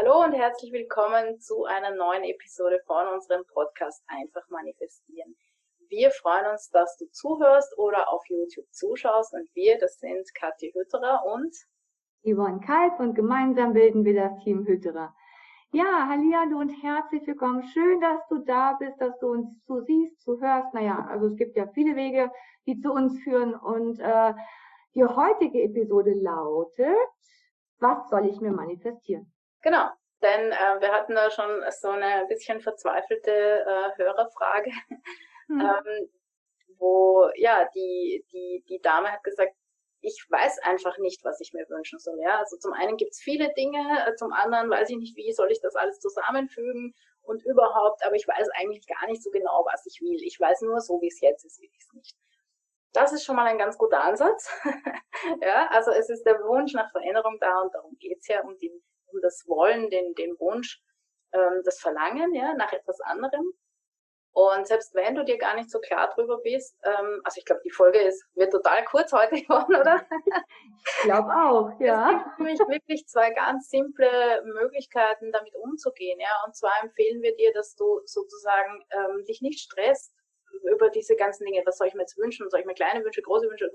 Hallo und herzlich willkommen zu einer neuen Episode von unserem Podcast Einfach manifestieren. Wir freuen uns, dass du zuhörst oder auf YouTube zuschaust und wir, das sind Kathi Hütterer und Yvonne Kalb und gemeinsam bilden wir das Team Hütterer. Ja, Hallihallo und herzlich willkommen. Schön, dass du da bist, dass du uns zu siehst, zu. Naja, also es gibt ja viele Wege, die zu uns führen und äh, die heutige Episode lautet, was soll ich mir manifestieren? Genau, denn äh, wir hatten da schon so eine bisschen verzweifelte äh, Hörerfrage, mhm. ähm, wo ja die, die, die Dame hat gesagt, ich weiß einfach nicht, was ich mir wünschen soll. Ja? Also zum einen gibt es viele Dinge, äh, zum anderen weiß ich nicht, wie soll ich das alles zusammenfügen und überhaupt, aber ich weiß eigentlich gar nicht so genau, was ich will. Ich weiß nur, so wie es jetzt ist, will ich es nicht. Das ist schon mal ein ganz guter Ansatz. ja, also es ist der Wunsch nach Veränderung da und darum geht's ja um die um das Wollen, den, den Wunsch, ähm, das Verlangen ja, nach etwas anderem. Und selbst wenn du dir gar nicht so klar drüber bist, ähm, also ich glaube, die Folge ist, wird total kurz heute geworden, oder? Ich glaube auch, ja. Es gibt nämlich wirklich zwei ganz simple Möglichkeiten, damit umzugehen. Ja? Und zwar empfehlen wir dir, dass du sozusagen ähm, dich nicht stresst über diese ganzen Dinge. Was soll ich mir jetzt wünschen? Soll ich mir kleine Wünsche, große Wünsche?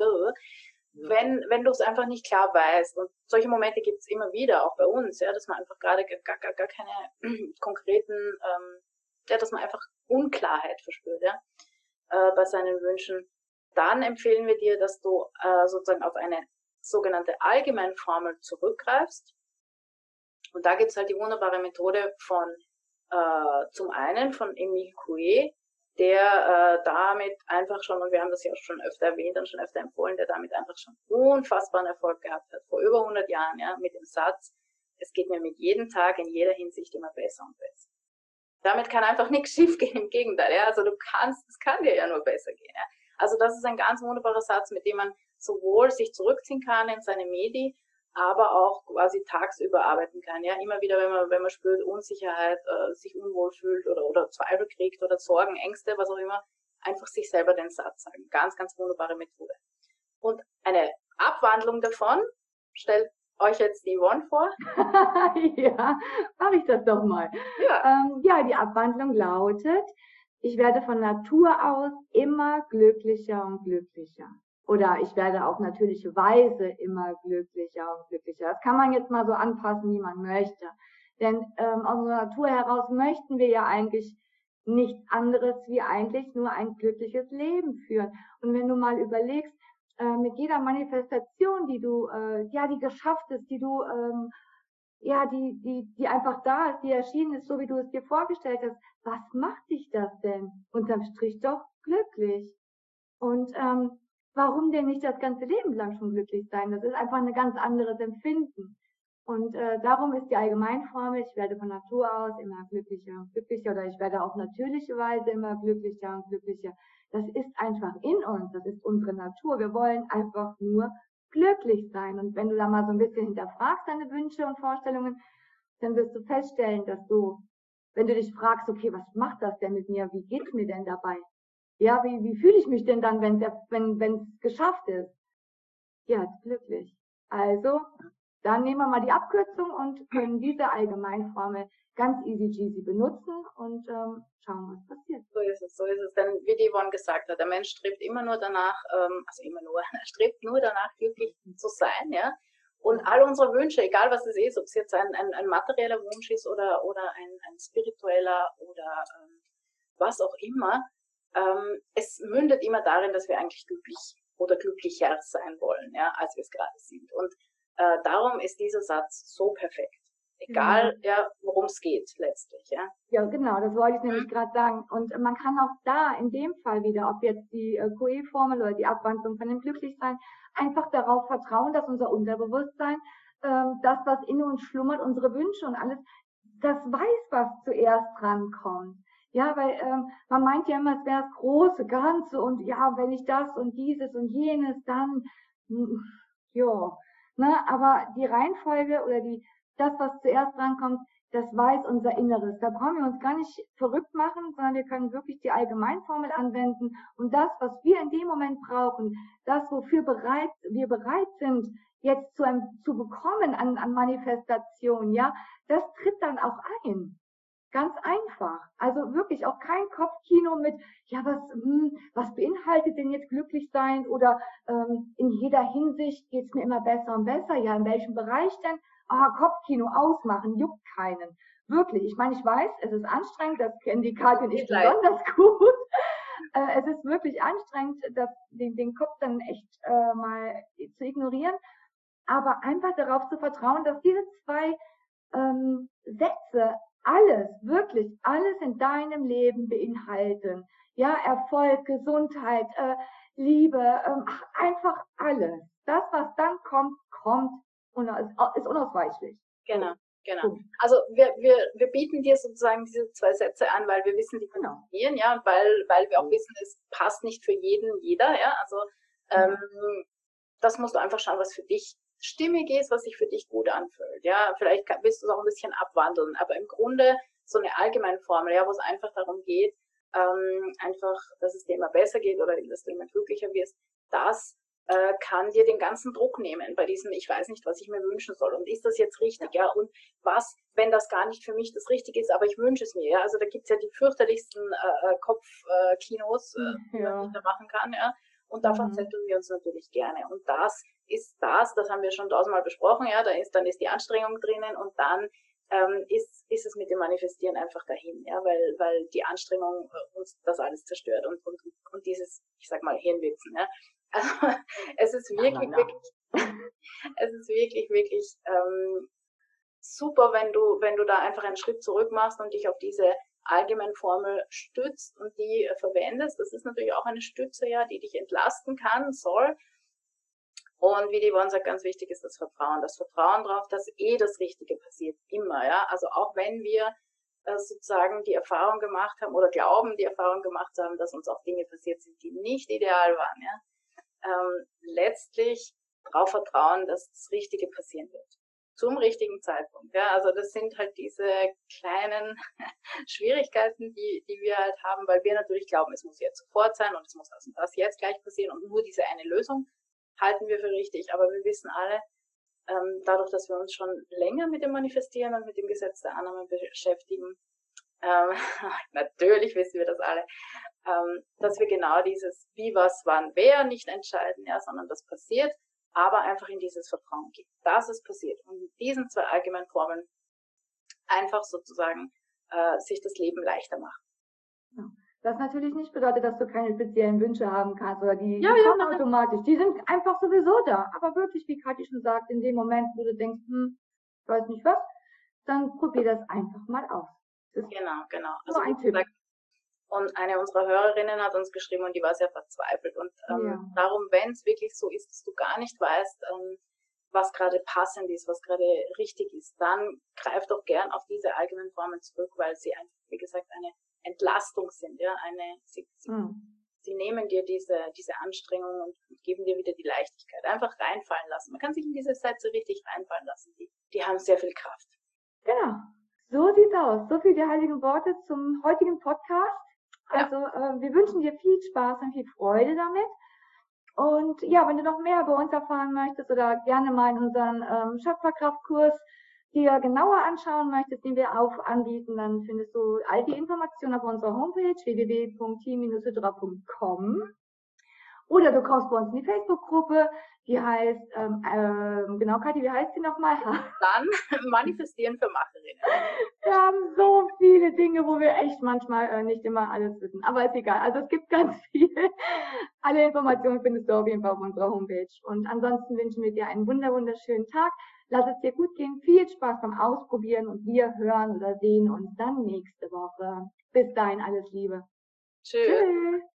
Wenn, wenn du es einfach nicht klar weißt. Und solche Momente gibt es immer wieder, auch bei uns, ja, dass man einfach gerade gar, gar, gar keine konkreten, ähm, ja, dass man einfach Unklarheit verspürt, ja, äh, bei seinen Wünschen. Dann empfehlen wir dir, dass du äh, sozusagen auf eine sogenannte Allgemeinformel zurückgreifst. Und da gibt's halt die wunderbare Methode von äh, zum einen von Emile Coué, der äh, damit einfach schon, und wir haben das ja auch schon öfter erwähnt und schon öfter empfohlen, der damit einfach schon unfassbaren Erfolg gehabt hat, vor über 100 Jahren, ja, mit dem Satz, es geht mir mit jedem Tag in jeder Hinsicht immer besser und besser. Damit kann einfach nichts schiefgehen, im Gegenteil, ja, also du kannst, es kann dir ja nur besser gehen, ja. Also das ist ein ganz wunderbarer Satz, mit dem man sowohl sich zurückziehen kann in seine Medi, aber auch quasi tagsüber arbeiten kann. Ja, immer wieder, wenn man, wenn man spürt, Unsicherheit, äh, sich unwohl fühlt oder, oder Zweifel kriegt oder Sorgen, Ängste, was auch immer, einfach sich selber den Satz sagen. Ganz, ganz wunderbare Methode. Und eine Abwandlung davon stellt euch jetzt die Yvonne vor. ja, mache ich das doch mal. Ja. Ähm, ja, die Abwandlung lautet, ich werde von Natur aus immer glücklicher und glücklicher oder ich werde auf natürliche Weise immer glücklicher und glücklicher. Das kann man jetzt mal so anpassen, wie man möchte. Denn ähm, aus unserer Natur heraus möchten wir ja eigentlich nichts anderes wie eigentlich nur ein glückliches Leben führen. Und wenn du mal überlegst, äh, mit jeder Manifestation, die du, äh, ja, die geschafft ist, die du, ähm, ja, die, die, die einfach da ist, die erschienen ist, so wie du es dir vorgestellt hast, was macht dich das denn? Unterm Strich doch glücklich. Und ähm, warum denn nicht das ganze Leben lang schon glücklich sein? Das ist einfach ein ganz anderes Empfinden. Und äh, darum ist die Allgemeinformel, ich werde von Natur aus immer glücklicher und glücklicher oder ich werde auf natürliche Weise immer glücklicher und glücklicher. Das ist einfach in uns, das ist unsere Natur. Wir wollen einfach nur glücklich sein. Und wenn du da mal so ein bisschen hinterfragst, deine Wünsche und Vorstellungen, dann wirst du feststellen, dass du, wenn du dich fragst, okay, was macht das denn mit mir? Wie geht's mir denn dabei? Ja, wie, wie fühle ich mich denn dann, wenn es geschafft ist? Ja, glücklich. Also, dann nehmen wir mal die Abkürzung und können diese Allgemeinformel ganz easy cheesy benutzen und ähm, schauen, was passiert. So ist es, so ist es. Denn wie die Yvonne gesagt hat, der Mensch strebt immer nur danach, ähm, also immer nur, er strebt nur danach, glücklich zu sein, ja. Und all unsere Wünsche, egal was es ist, ob es jetzt ein, ein, ein materieller Wunsch ist oder, oder ein, ein spiritueller oder ähm, was auch immer, ähm, es mündet immer darin, dass wir eigentlich glücklich oder glücklicher sein wollen, ja, als wir es gerade sind. Und äh, darum ist dieser Satz so perfekt. Egal, mhm. ja, worum es geht letztlich, ja. Ja, genau, das wollte ich nämlich mhm. gerade sagen. Und man kann auch da in dem Fall wieder, ob jetzt die äh, QE-Formel oder die Abwandlung von dem Glücklichsein, einfach darauf vertrauen, dass unser Unterbewusstsein, ähm, das, was in uns schlummert, unsere Wünsche und alles, das weiß, was zuerst drankommt. Ja, weil ähm, man meint ja immer, es wäre das große Ganze und ja, wenn ich das und dieses und jenes, dann hm, ja. Ne, aber die Reihenfolge oder die das, was zuerst drankommt, das weiß unser Inneres. Da brauchen wir uns gar nicht verrückt machen, sondern wir können wirklich die Allgemeinformel anwenden und das, was wir in dem Moment brauchen, das, wofür bereit, wir bereit sind, jetzt zu, einem, zu bekommen an, an Manifestation, ja, das tritt dann auch ein. Ganz einfach. Also wirklich auch kein Kopfkino mit, ja, was, hm, was beinhaltet denn jetzt glücklich sein oder ähm, in jeder Hinsicht geht's mir immer besser und besser. Ja, in welchem Bereich denn? Ah, Kopfkino ausmachen, juckt keinen. Wirklich. Ich meine, ich weiß, es ist anstrengend, das kennen die Karte und ich besonders gut. Äh, es ist wirklich anstrengend, das, den, den Kopf dann echt äh, mal zu ignorieren. Aber einfach darauf zu vertrauen, dass diese zwei ähm, Sätze alles, wirklich alles in deinem Leben beinhalten. Ja, Erfolg, Gesundheit, äh, Liebe, ähm, einfach alles. Das, was dann kommt, kommt und ist, ist unausweichlich. Genau. Genau. Also wir, wir, wir bieten dir sozusagen diese zwei Sätze an, weil wir wissen, die genau. funktionieren, ja, weil, weil wir auch wissen, es passt nicht für jeden, jeder, ja. Also ähm, das musst du einfach schauen, was für dich stimmig ist, was sich für dich gut anfühlt. Ja, vielleicht willst du es auch ein bisschen abwandeln, aber im Grunde so eine allgemeine Formel, ja, wo es einfach darum geht, ähm, einfach, dass es dir immer besser geht oder dass du immer glücklicher wirst, das äh, kann dir den ganzen Druck nehmen bei diesem, ich weiß nicht, was ich mir wünschen soll und ist das jetzt richtig, ja, und was, wenn das gar nicht für mich das Richtige ist, aber ich wünsche es mir, ja, also da gibt's ja die fürchterlichsten äh, äh Kopfkinos, äh, äh, die man da machen kann, ja, und davon mhm. zetteln wir uns natürlich gerne und das ist das, das haben wir schon tausendmal besprochen, ja, da ist, dann ist die Anstrengung drinnen und dann ähm, ist, ist es mit dem Manifestieren einfach dahin, ja, weil, weil die Anstrengung äh, uns das alles zerstört und, und, und dieses, ich sag mal, Hirnwitzen, ja. Also, es ist wirklich, na. wirklich, es ist wirklich, wirklich ähm, super, wenn du, wenn du da einfach einen Schritt zurück machst und dich auf diese allgemeine Formel stützt und die äh, verwendest. Das ist natürlich auch eine Stütze, ja, die dich entlasten kann, soll. Und wie die Yvonne sagt, ganz wichtig ist das Vertrauen. Das Vertrauen darauf, dass eh das Richtige passiert. Immer, ja. Also auch wenn wir äh, sozusagen die Erfahrung gemacht haben oder glauben, die Erfahrung gemacht haben, dass uns auch Dinge passiert sind, die nicht ideal waren, ja. Ähm, letztlich darauf vertrauen, dass das Richtige passieren wird. Zum richtigen Zeitpunkt. Ja, also das sind halt diese kleinen Schwierigkeiten, die, die wir halt haben, weil wir natürlich glauben, es muss jetzt sofort sein und es muss das und das jetzt gleich passieren und nur diese eine Lösung halten wir für richtig. Aber wir wissen alle, ähm, dadurch, dass wir uns schon länger mit dem Manifestieren und mit dem Gesetz der Annahme beschäftigen, ähm, natürlich wissen wir das alle, ähm, dass wir genau dieses wie, was, wann, wer nicht entscheiden, ja, sondern das passiert, aber einfach in dieses Vertrauen gehen, dass es passiert. Und mit diesen zwei allgemeinen Formeln einfach sozusagen äh, sich das Leben leichter machen. Ja. Das natürlich nicht bedeutet, dass du keine speziellen Wünsche haben kannst oder die, ja, die kommen ja, automatisch. Die sind einfach sowieso da. Aber wirklich, wie Kathi schon sagt, in dem Moment, wo du denkst, hm, ich weiß nicht was, dann probier das einfach mal aus. genau, genau. Also ein Tipp. Und eine unserer Hörerinnen hat uns geschrieben und die war sehr verzweifelt. Und ähm, ja. darum, wenn es wirklich so ist, dass du gar nicht weißt, ähm, was gerade passend ist, was gerade richtig ist, dann greif doch gern auf diese allgemeinen Formen zurück, weil sie einfach, wie gesagt, eine Entlastung sind, ja, eine, sie, mhm. sie nehmen dir diese, diese Anstrengung und geben dir wieder die Leichtigkeit. Einfach reinfallen lassen. Man kann sich in diese Sätze richtig reinfallen lassen. Die, die haben sehr viel Kraft. Genau. So sieht's aus. So viel die heiligen Worte zum heutigen Podcast. Also äh, wir wünschen dir viel Spaß und viel Freude damit. Und ja, wenn du noch mehr über uns erfahren möchtest oder gerne mal in unseren ähm, Schöpferkraftkurs dir genauer anschauen möchtest, den wir auch anbieten, dann findest du all die Informationen auf unserer Homepage www.team-hydra.com. Oder du kommst bei uns in die Facebook-Gruppe, die heißt, ähm, ähm, genau, Kathi, wie heißt die nochmal? Dann Manifestieren für Macherinnen. Wir haben so viele Dinge, wo wir echt manchmal äh, nicht immer alles wissen. Aber ist egal. Also es gibt ganz viel. Alle Informationen findest du auf jeden Fall auf unserer Homepage. Und ansonsten wünschen wir dir einen wunder wunderschönen Tag. Lass es dir gut gehen. Viel Spaß beim Ausprobieren und wir hören oder sehen uns dann nächste Woche. Bis dahin alles Liebe. Tschüss. Tschüss.